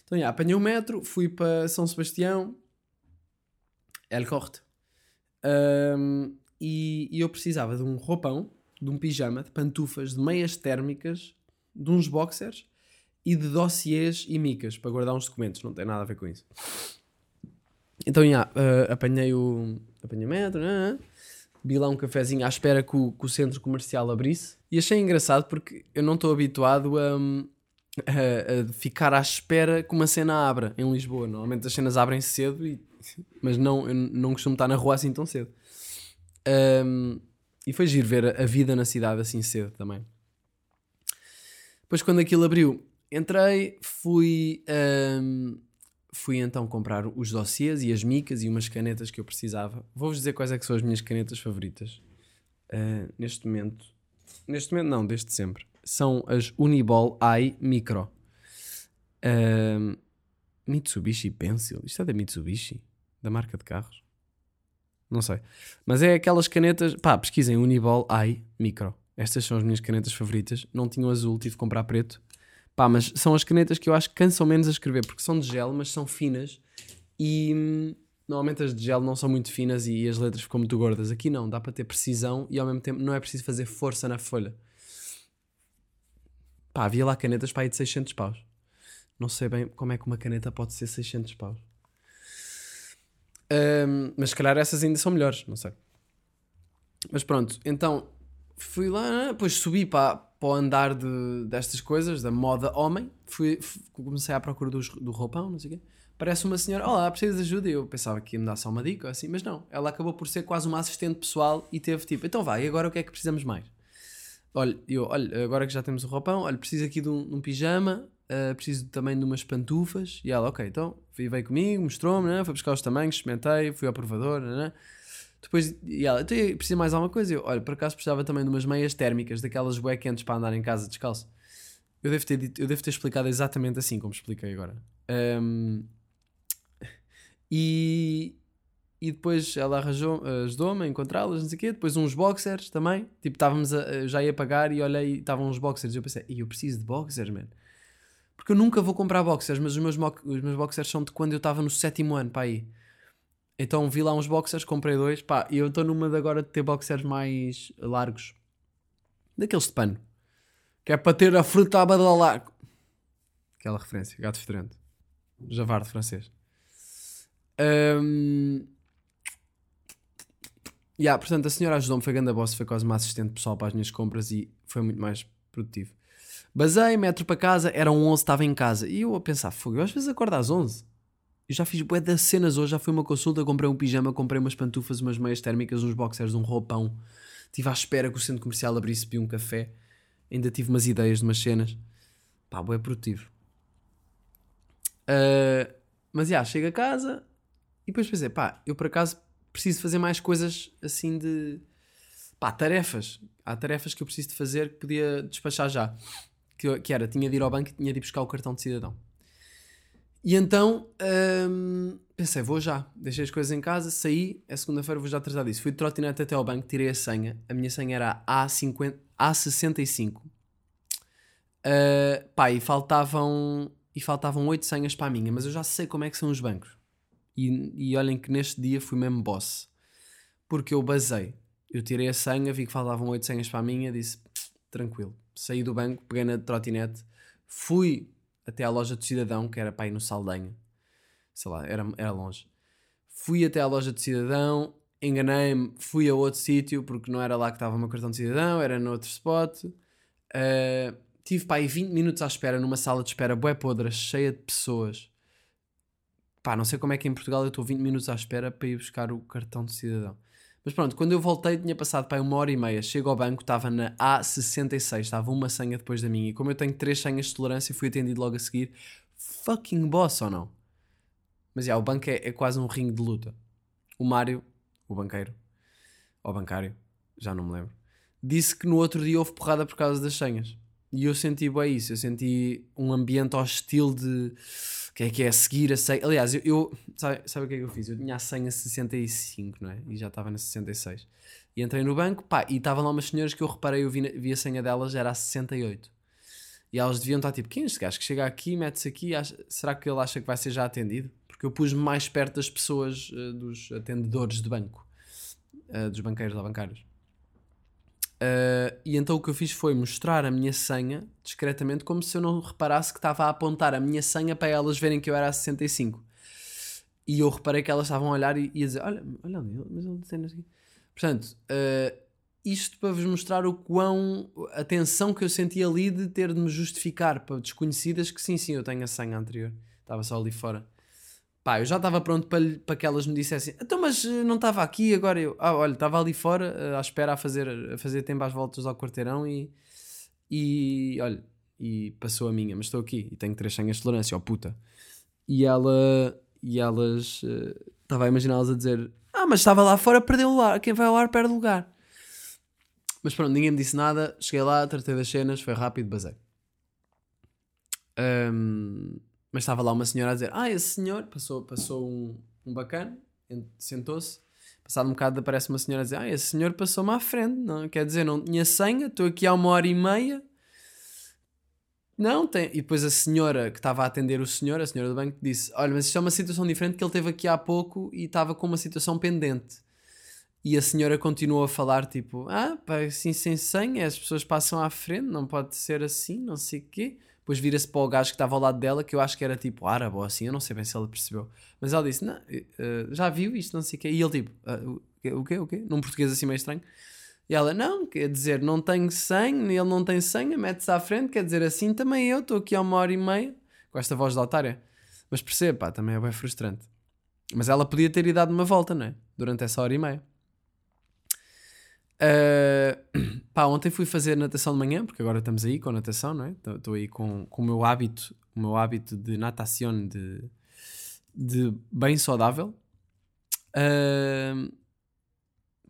Speaker 2: Então, já, apanhei o metro, fui para São Sebastião. El Corte. Ahm, e, e eu precisava de um roupão, de um pijama, de pantufas, de meias térmicas, de uns boxers e de dossiês e micas para guardar uns documentos. Não tem nada a ver com isso. Então, já, ah, apanhei o, apanhei metro, né? vi lá um cafezinho à espera que o, que o centro comercial abrisse e achei engraçado porque eu não estou habituado a, a- a ficar à espera que uma cena abra em Lisboa. Normalmente as cenas abrem cedo, e, mas não, eu não costumo estar na rua assim tão cedo. Ahm, e foi giro ver a vida na cidade assim cedo também. Depois, quando aquilo abriu, entrei, fui, ahm, fui então comprar os dossiês e as micas e umas canetas que eu precisava. Vou-vos dizer quais é que são as minhas canetas favoritas. Ah, neste momento, neste momento não, desde sempre. São as Uniball Eye Micro. Ahm, Mitsubishi Pencil. Isto é da Mitsubishi? Da marca de carros? Não sei. Mas é aquelas canetas. Pá, pesquisem Uniball Eye Micro. Estas são as minhas canetas favoritas. Não tinham azul, tive de comprar preto. Pá, mas são as canetas que eu acho que cansam menos a escrever, porque são de gel, mas são finas. E hum, normalmente as de gel não são muito finas e as letras ficam muito gordas. Aqui não, dá para ter precisão e ao mesmo tempo não é preciso fazer força na folha. Pá, havia lá canetas para aí de 600 paus. Não sei bem como é que uma caneta pode ser 600 paus. Hum, mas se calhar essas ainda são melhores, não sei. Mas pronto, então fui lá, depois subi para, para o andar de, destas coisas, da moda homem. Fui, fu- comecei à procura dos- do roupão, não sei o quê. Parece uma senhora, olá, precisas de ajuda? Eu pensava que ia me dar só uma dica assim, mas não. Ela acabou por ser quase uma assistente pessoal e teve tipo, então vai, agora o que é que precisamos mais? Olha, eu, olha, agora que já temos o roupão, olha, preciso aqui de um, um pijama, ah, preciso também de umas pantufas. E ela, ok, então veio, comigo, mostrou-me, né? foi buscar os tamanhos, experimentei, fui ao provador, né? Depois, e ela, então, precisa mais alguma coisa? Eu, olha, por acaso precisava também de umas meias térmicas, daquelas bué quentes para andar em casa descalço. Eu devo ter, dito, eu devo ter explicado exatamente assim como expliquei agora. Ahm, e, e depois ela arranjou, ajudou-me a encontrá-las, não sei o quê. Depois uns boxers também. Tipo, estávamos a, eu já ia pagar e olhei estavam uns boxers. E eu pensei, "Ih, eu preciso de boxers, man. Porque eu nunca vou comprar boxers, mas os meus, os meus boxers são de quando eu estava no sétimo ano, pá aí. Então vi lá uns boxers, comprei dois, pá, e eu estou numa de agora de ter boxers mais largos. Daqueles de pano. Que é para ter a fruta a badalar. Aquela referência, gato fedorento. Javarde francês. Hum... Yeah, portanto, a senhora ajudou-me, foi grande boss, foi quase uma assistente pessoal para as minhas compras e foi muito mais produtivo. Basei, metro para casa, eram 11, estava em casa. E eu a pensar, fogo, eu às vezes acordo às 11. Eu já fiz bué das cenas hoje, já fui uma consulta, comprei um pijama, comprei umas pantufas, umas meias térmicas, uns boxers, um roupão. Estive à espera que o centro comercial abrisse, bebi um café. Ainda tive umas ideias de umas cenas. Pá, bué produtivo. Uh, mas já, chego a casa e depois pensei, pá, eu por acaso preciso fazer mais coisas assim de. pá, tarefas. Há tarefas que eu preciso de fazer que podia despachar já. Que, que era, tinha de ir ao banco e tinha de ir buscar o cartão de cidadão. E então hum, pensei, vou já. Deixei as coisas em casa, saí, é segunda-feira, vou já tratar disso. Fui de trotinete até ao banco, tirei a senha. A minha senha era a A50, A65. Uh, pá, e faltavam, e faltavam 8 senhas para a minha, mas eu já sei como é que são os bancos. E, e olhem que neste dia fui mesmo boss. Porque eu basei. Eu tirei a senha, vi que faltavam 8 senhas para a minha, disse tranquilo. Saí do banco, peguei na trotinete, fui até à loja do cidadão, que era para ir no Saldanha. Sei lá, era, era longe. Fui até à loja do cidadão, enganei-me, fui a outro sítio, porque não era lá que estava o meu cartão de cidadão, era no outro spot. Uh, tive para aí 20 minutos à espera numa sala de espera bué podre, cheia de pessoas. Pá, não sei como é que em Portugal eu estou 20 minutos à espera para ir buscar o cartão de cidadão. Mas pronto, quando eu voltei tinha passado para uma hora e meia. Chego ao banco, estava na A66, estava uma senha depois da minha. E como eu tenho três senhas de tolerância, fui atendido logo a seguir. Fucking boss ou não? Mas já, o banco é, é quase um ringue de luta. O Mário, o banqueiro, ou bancário, já não me lembro, disse que no outro dia houve porrada por causa das senhas. E eu senti bem isso, eu senti um ambiente hostil de que é que é seguir a senha. Aliás, eu, eu- sabe, sabe o que é que eu fiz? Eu tinha a senha 65, não é? E já estava na 66. E entrei no banco, pá, e estavam lá umas senhoras que eu reparei, eu vi, vi a senha delas, era a 68. E elas deviam estar tipo, quem é este gajo que chega aqui, mete-se aqui, acha- será que ele acha que vai ser já atendido? Porque eu pus-me mais perto das pessoas, eh, dos atendedores de banco, eh, dos banqueiros ou bancários. Uh, e então o que eu fiz foi mostrar a minha senha discretamente, como se eu não reparasse que estava a apontar a minha senha para elas verem que eu era a 65. E eu reparei que elas estavam a olhar e, e a dizer: Olha, olha mas ele tem aqui. Portanto, uh, isto para vos mostrar o quão a tensão que eu senti ali de ter de me justificar para desconhecidas que sim, sim, eu tenho a senha anterior, estava só ali fora. Pá, eu já estava pronto para, para que elas me dissessem então, mas eh, não estava aqui, agora eu. Ah, olha, estava ali fora eh, à espera a fazer, a fazer tempo às voltas ao quarteirão e. E. Olha, e passou a minha, mas estou aqui e tenho três senhas de tolerância, ó puta. E ela. E elas. eh, Estava a imaginá-las a dizer: Ah, mas estava lá fora, perdeu o lugar. Quem vai ao ar perde o lugar. Mas pronto, ninguém me disse nada. Cheguei lá, tratei das cenas, foi rápido, basei. Ahm, mas estava lá uma senhora a dizer: Ah, esse senhor passou, passou um, um bacana, ent- sentou-se. Passado um bocado aparece uma senhora a dizer: Ah, esse senhor passou-me à frente. Não, quer dizer, não tinha senha, estou aqui há uma hora e meia. Não, tem. E depois a senhora que estava a atender o senhor, a senhora do banco, disse: Olha, mas isto é uma situação diferente que ele teve aqui há pouco e estava com uma situação pendente. E a senhora continuou a falar, tipo, ah, pá, assim sem senha, as pessoas passam à frente, não pode ser assim, não sei o quê. Depois vira-se para o gajo que estava ao lado dela, que eu acho que era tipo árabe ou assim, eu não sei bem se ela percebeu. Mas ela disse, não, eh, eh, já viu isto, não sei o quê. E ele tipo, "Ah, o quê, o quê? Num português assim meio estranho. E ela, não, quer dizer, não tenho senha, ele não tem senha, mete-se à frente, quer dizer, assim também eu, estou aqui há uma hora e meia, com esta voz de otária. Mas percebe, pá, também é bem frustrante. Mas ela podia ter ido dado uma volta, não é? Durante essa hora e meia. Uh, pá, ontem fui fazer natação de manhã, porque agora estamos aí com natação, não é? Estou aí com, com o meu hábito, o meu hábito de natação de, de bem saudável. Uh,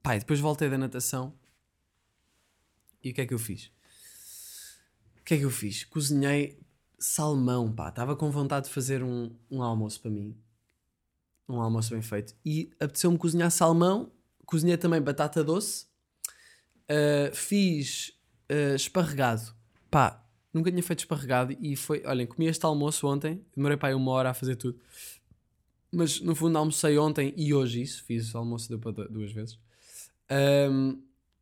Speaker 2: pá, e depois voltei da natação e o que é que eu fiz? O que é que eu fiz? Cozinhei salmão, pá. Estava com vontade de fazer um, um almoço para mim. Um almoço bem feito. E apeteceu-me cozinhar salmão. Cozinhei também batata doce. Uh, fiz uh, esparregado. Pá, nunca tinha feito esparregado e foi. Olhem, comi este almoço ontem. Demorei para aí uma hora a fazer tudo. Mas no fundo almocei ontem e hoje isso. Fiz o almoço deu para du- duas vezes. Um,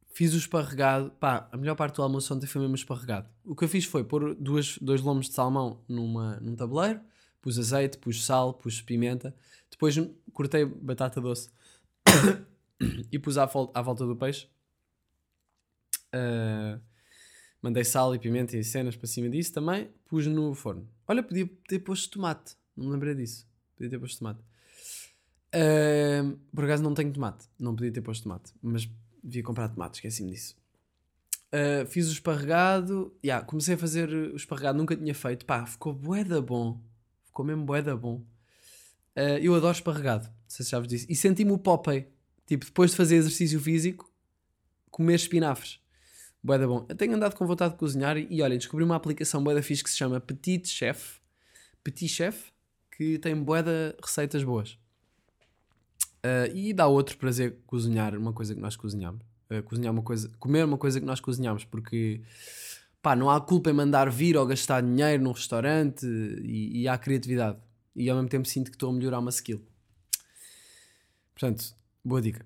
Speaker 2: fiz o esparregado. Pá, a melhor parte do almoço ontem foi mesmo esparregado. O que eu fiz foi pôr duas, dois lomos de salmão numa, num tabuleiro. Pus azeite, pus sal, pus pimenta. Depois cortei batata doce e pus à, à volta do peixe. Uh, mandei sal e pimenta e cenas para cima disso também. Pus no forno. Olha, podia ter posto tomate. Não me lembrei disso. Podia ter posto tomate. Uh, por acaso não tenho tomate. Não podia ter posto tomate. Mas devia comprar tomate. Esqueci-me disso. Uh, fiz o esparregado. Yeah, comecei a fazer o esparregado. Nunca tinha feito. Pá, ficou bué da bom. Ficou mesmo bué da bom. Uh, eu adoro esparregado, não sei se já vos disse. E senti-me o Popeye, tipo, depois de fazer exercício físico, comer espinafres. Bué da bom. Eu tenho andado com vontade de cozinhar e, olha, descobri uma aplicação bué da fixe que se chama Petit Chef. Petit Chef, que tem de receitas boas. Uh, e dá outro prazer cozinhar uma coisa que nós cozinhamos. Uh, cozinhar uma coisa, comer uma coisa que nós cozinhamos, porque pá, não há culpa em mandar vir ou gastar dinheiro num restaurante e, e há criatividade. E ao mesmo tempo sinto que estou a melhorar uma skill. Portanto, boa dica.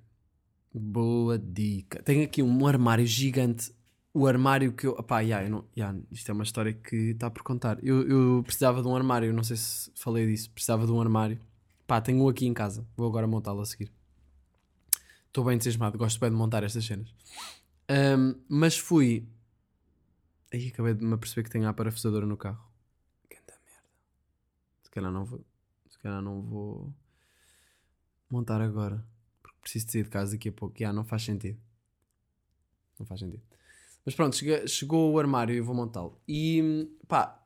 Speaker 2: Boa dica. Tenho aqui um armário gigante. O armário que eu. Pá, yeah, eu não, yeah, isto é uma história que está por contar. Eu, eu precisava de um armário, não sei se falei disso. Precisava de um armário. Pá, tenho um aqui em casa. Vou agora montá-lo a seguir. Estou bem entusiasmado, gosto bem de montar estas cenas. Um, mas fui. Aí acabei de me aperceber que tenho a parafusadora no carro. Ganda merda. Se calhar não vou. Se calhar não vou montar agora. Porque preciso de sair de casa daqui a pouco. Já, não faz sentido. Não faz sentido. Mas pronto, chega, chegou o armário e eu vou montá-lo. E pá,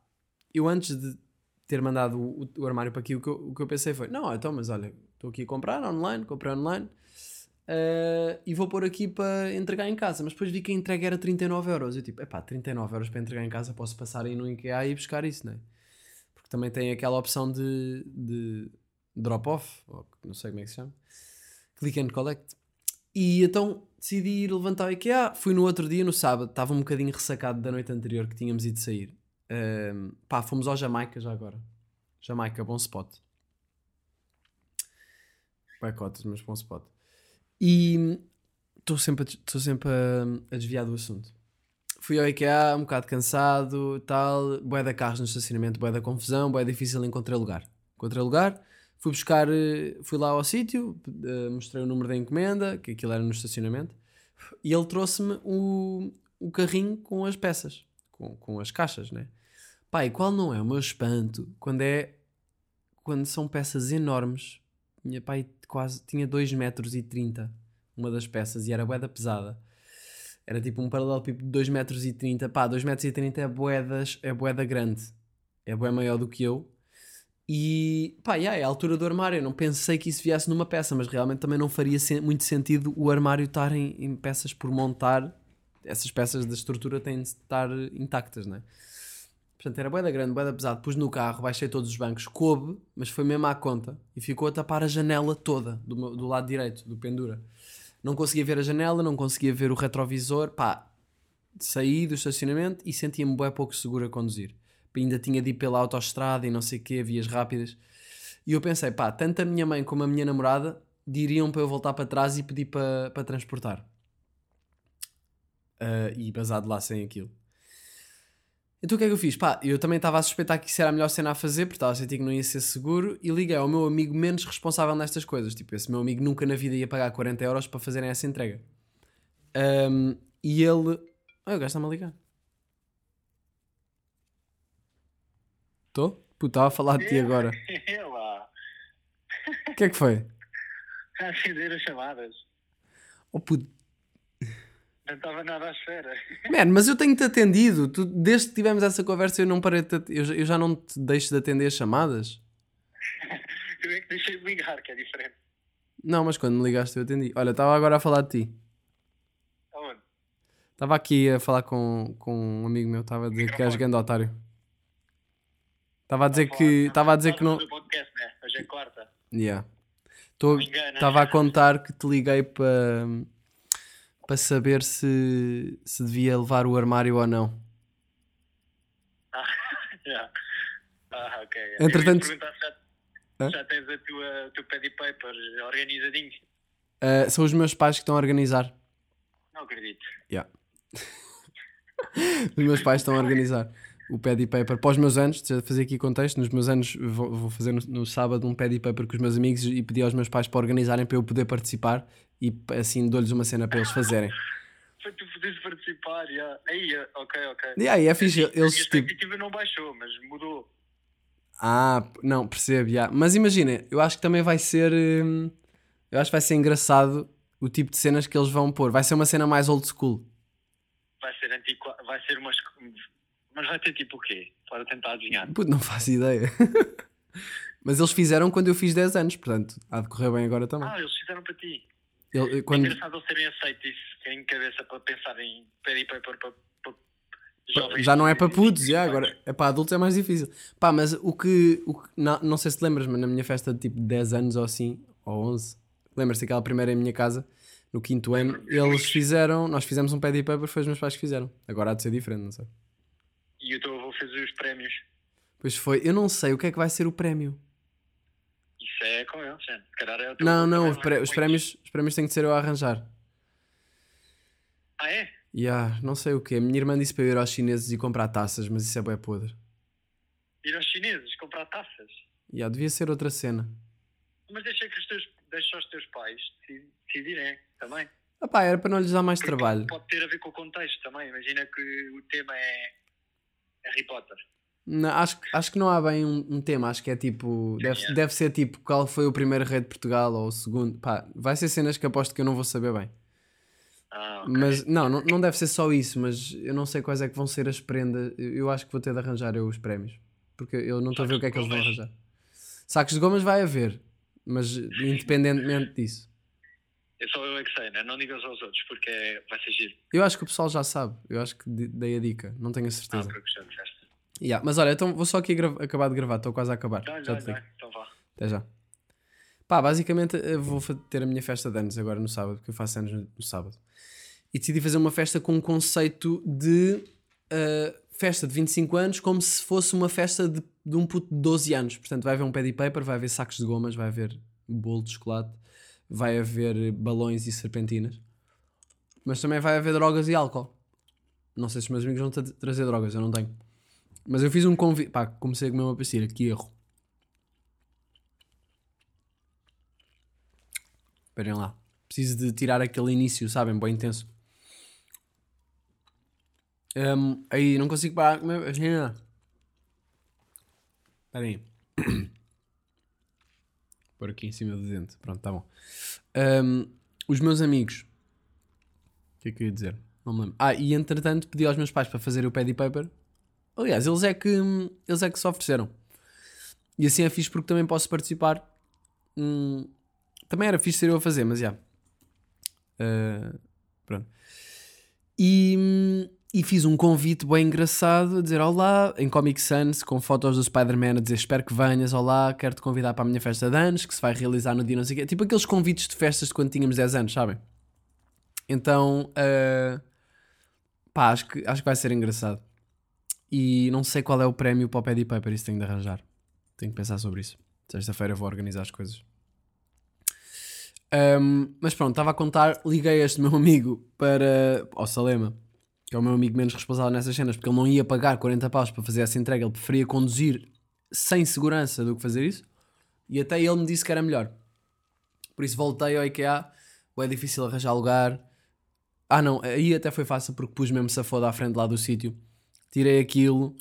Speaker 2: eu antes de ter mandado o, o armário para aqui, o que, eu, o que eu pensei foi: não, então, mas olha, estou aqui a comprar online, comprei online uh, e vou pôr aqui para entregar em casa. Mas depois vi que a entrega era 39 euros. Eu tipo, epá, 39 euros para entregar em casa, posso passar aí no IKEA e buscar isso, não é? Porque também tem aquela opção de, de drop-off, ou não sei como é que se chama, click and collect. E então decidi ir levantar o IKEA. Fui no outro dia, no sábado, estava um bocadinho ressacado da noite anterior que tínhamos ido sair. Um, pá, fomos ao Jamaica já agora. Jamaica, bom spot. Boicotas, mas bom spot. E estou sempre, a, sempre a, a, desviar do assunto. Fui ao IKEA, um bocado cansado, tal, bué da carros no estacionamento, bué da confusão, bué difícil encontrar lugar. Encontrei lugar, fui buscar, eh, fui lá ao sítio, eh, mostrei o número da encomenda, que aquilo era no estacionamento, e ele trouxe-me o, o carrinho com as peças, com, com as caixas, né? E qual não é o meu espanto quando é quando são peças enormes. Minha pai quase tinha 2 metros e 30 uma das peças e era boeda pesada. Era tipo um paralelepípedo de 2 metros e 30. Pá, 2 metros e 30 é boedas, é boeda grande. É boé maior do que eu. E pá, yeah, é a altura do armário. Eu não pensei que isso viesse numa peça, mas realmente também não faria muito sentido o armário estar em, em peças por montar. Essas peças da estrutura têm de estar intactas, não é? Portanto, era boeda grande, boeda pesado. Pus no carro, baixei todos os bancos, coube, mas foi mesmo à conta. E ficou a tapar a janela toda, do, meu, do lado direito, do pendura. Não conseguia ver a janela, não conseguia ver o retrovisor. Pá, saí do estacionamento e sentia-me bem pouco seguro a conduzir. Ainda tinha de ir pela autoestrada e não sei o quê, vias rápidas. E eu pensei, pá, tanto a minha mãe como a minha namorada diriam para eu voltar para trás e pedir para, para transportar. Uh, e basado lá sem aquilo. Então o que é que eu fiz? Pá, eu também estava a suspeitar que isso era a melhor cena a fazer, porque estava a sentir que não ia ser seguro, e liguei ao meu amigo menos responsável nestas coisas. Tipo, esse meu amigo nunca na vida ia pagar 40 euros para fazerem essa entrega. Um, e ele. Ah, o gajo está-me a ligar. Estou? Puta, estava a falar de ti agora.
Speaker 4: Ela.
Speaker 2: O que é que foi?
Speaker 4: A acender as chamadas.
Speaker 2: Oh puto.
Speaker 4: Não estava nada à espera.
Speaker 2: Man, mas eu tenho-te atendido. Tu, desde que tivemos essa conversa, eu, não parei de, eu, eu já não te deixo de atender as chamadas.
Speaker 4: eu é que deixei de ligar, que é diferente.
Speaker 2: Não, mas quando me ligaste, eu atendi. Olha, estava agora a falar de ti.
Speaker 4: Aonde?
Speaker 2: Estava aqui a falar com, com um amigo meu. Estava a dizer que és grande otário. Estava a dizer que. Estava a dizer que não.
Speaker 4: Podcast, né? Hoje é quarta.
Speaker 2: Yeah. Estava a contar que te liguei para para saber se, se devia levar o armário ou não.
Speaker 4: Ah, yeah. ah ok.
Speaker 2: Entretanto-
Speaker 4: perguntar se já, já tens a tua, o teu pad e paper organizadinho.
Speaker 2: Ah, são os meus pais que estão a organizar.
Speaker 4: Não acredito.
Speaker 2: Yeah. os meus pais estão a organizar o pad e paper para os meus anos. Deixa eu fazer aqui contexto. Nos meus anos, vou, vou fazer no, no sábado um pad e paper com os meus amigos e pedi aos meus pais para organizarem para eu poder participar e assim dou-lhes uma cena para eles fazerem.
Speaker 4: Foi tu poderes participar, yeah. Aí, ah, ok, ok.
Speaker 2: E aí é fixe.
Speaker 4: A minha
Speaker 2: Eles tipo.
Speaker 4: expectativa não baixou, mas mudou.
Speaker 2: Ah, não, percebo, já. Mas imagina, eu acho que também vai ser. hum, eu acho que vai ser engraçado o tipo de cenas que eles vão pôr. Vai ser uma cena mais old school.
Speaker 4: Vai ser antiqua... vai ser umas. Mas vai ter tipo o quê? Para tentar adivinhar.
Speaker 2: Puto, não faço ideia. Mas eles fizeram quando eu fiz 10 anos, portanto, há de correr bem agora também.
Speaker 4: Ah, eles fizeram para ti.
Speaker 2: Ele-
Speaker 4: É
Speaker 2: quando,
Speaker 4: engraçado eles terem aceito isso, terem cabeça para pensar em paper para, para jovens.
Speaker 2: já não é para
Speaker 4: de
Speaker 2: putos,
Speaker 4: 25
Speaker 2: já, agora é para adultos é mais difícil. Pá, mas o que, o que- não, não sei se te lembras, mas na minha festa de tipo 10 anos ou assim, ou 11, lembras-te aquela primeira em minha casa, no quinto ano, eles fizeram, nós fizemos um pad e paper, foi os meus pais que fizeram. Agora há de ser diferente, não sei.
Speaker 4: E o teu avô fez os prémios.
Speaker 2: Pois foi, eu não sei o que é que vai ser o prémio.
Speaker 4: Isso é com eles, gente. Se calhar é o teu
Speaker 2: Não, não, os, pré-
Speaker 4: com
Speaker 2: os prémios, os prémios têm que ser eu a arranjar.
Speaker 4: Ah, é?
Speaker 2: Yeah, não sei o que. A minha irmã disse para eu ir aos chineses e comprar taças, mas isso é bem podre.
Speaker 4: Ir aos chineses comprar taças.
Speaker 2: Yeah, devia ser outra cena.
Speaker 4: Mas deixa que os teus, deixa os teus pais deci- decidirem também.
Speaker 2: Ah pá, era para não lhes dar mais
Speaker 4: Porque
Speaker 2: trabalho.
Speaker 4: Pode ter a ver com o contexto também. Imagina que o tema é Harry Potter.
Speaker 2: Não, acho, que- acho que não há bem um, um tema, acho que é tipo. Deve,
Speaker 4: Yeah.
Speaker 2: deve ser tipo qual foi o primeiro rei de Portugal ou o segundo. Pá, vai ser cenas que aposto que eu não vou saber bem.
Speaker 4: Ah, ok.
Speaker 2: Mas não, não, não deve ser só isso, mas eu não sei quais é que vão ser as prendas. Eu, acho que vou ter de arranjar eu os prémios. Porque eu não estou a ver o que é que eles vão arranjar. Sacos de gomas vai haver, mas independentemente disso.
Speaker 4: É só eu é que sei, né? Não digas aos outros porque é- vai ser giro.
Speaker 2: Eu acho que o pessoal já sabe. Eu acho que dei a dica, não tenho a
Speaker 4: Ah,
Speaker 2: certeza.
Speaker 4: porque já disseste.
Speaker 2: Yeah, mas olha, então vou só aqui acabar de gravar, estou quase a acabar.
Speaker 4: Dá,
Speaker 2: já
Speaker 4: dá,
Speaker 2: te digo.
Speaker 4: dá. Então vá.
Speaker 2: Até já. Pá, basicamente eu vou ter a minha festa de anos agora no sábado, porque eu faço anos no, sábado. E decidi fazer uma festa com um conceito de ah, festa de 25 anos como se fosse uma festa de, de um puto de 12 anos. Portanto, vai haver um pad e paper, vai haver sacos de gomas, vai haver bolo de chocolate, vai haver balões e serpentinas. Mas também vai haver drogas e álcool. Não sei se os meus amigos vão tra- trazer drogas, eu não tenho. Mas eu fiz um convite. Pá, comecei a comer uma pastilha, que erro. Esperem lá. Preciso de tirar aquele início, sabem? Bem intenso. Hum, aí, não consigo parar. Espera aí. Por aqui em cima do dente. Pronto, tá bom. Hum, os meus amigos. O que é que eu ia dizer? Não me lembro. Ah, e entretanto pedi aos meus pais para fazer o pad e paper. Aliás, eles é que, eles é que se ofereceram. E assim é fixe porque também posso participar. Hum, também era fixe ser eu a fazer, mas já. Uh, pronto. E, hum, e fiz um convite bem engraçado a dizer olá em Comic Sans com fotos do Spider-Man a dizer espero que venhas, olá, quero-te convidar para a minha festa de anos que se vai realizar no dia não sei quê. Tipo aqueles convites de festas de quando tínhamos 10 anos, sabem? Então, uh, pá, acho que, acho que vai ser engraçado. E não sei qual é o prémio para o Paddy Paper, isso tenho de arranjar. Tenho que pensar sobre isso. Sexta-feira vou organizar as coisas. Um, mas pronto, estava a contar, liguei este meu amigo para ao Salema, que é o meu amigo menos responsável nessas cenas, porque ele não ia pagar 40 paus para fazer essa entrega, ele preferia conduzir sem segurança do que fazer isso, e até ele me disse que era melhor. Por isso voltei ao IKEA, é difícil arranjar lugar. Ah não, aí até foi fácil porque pus mesmo safoda à frente lá do sítio, tirei aquilo,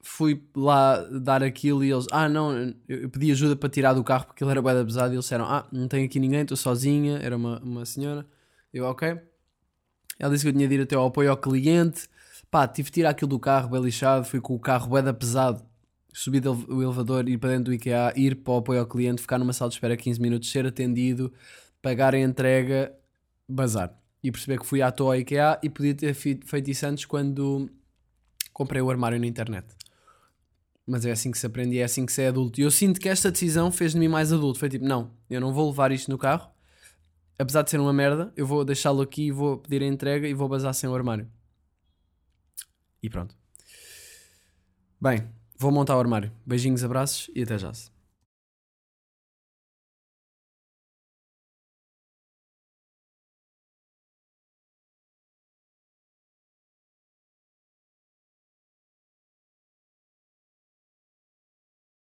Speaker 2: fui lá dar aquilo e eles, ah não, eu, pedi ajuda para tirar do carro porque ele era bué pesado e eles disseram, ah, não tem aqui ninguém, estou sozinha, era uma, uma senhora, eu, ok. Ela disse que eu tinha de ir até ao apoio ao cliente, pá, tive de tirar aquilo do carro, bem lixado, fui com o carro da pesado, subir o elevador, ir para dentro do IKEA, ir para o apoio ao cliente, ficar numa sala de espera 15 minutos, ser atendido, pagar a entrega, bazar. E perceber que fui à toa ao IKEA e podia ter feito isso antes quando comprei o armário na internet. Mas é assim que se aprende e é assim que se é adulto. E eu sinto que esta decisão fez de mim mais adulto. Foi tipo, não, eu não vou levar isto no carro. Apesar de ser uma merda, eu vou deixá-lo aqui, vou pedir a entrega e vou bazar sem o armário. E pronto. Bem, vou montar o armário. Beijinhos, abraços e até já. -se.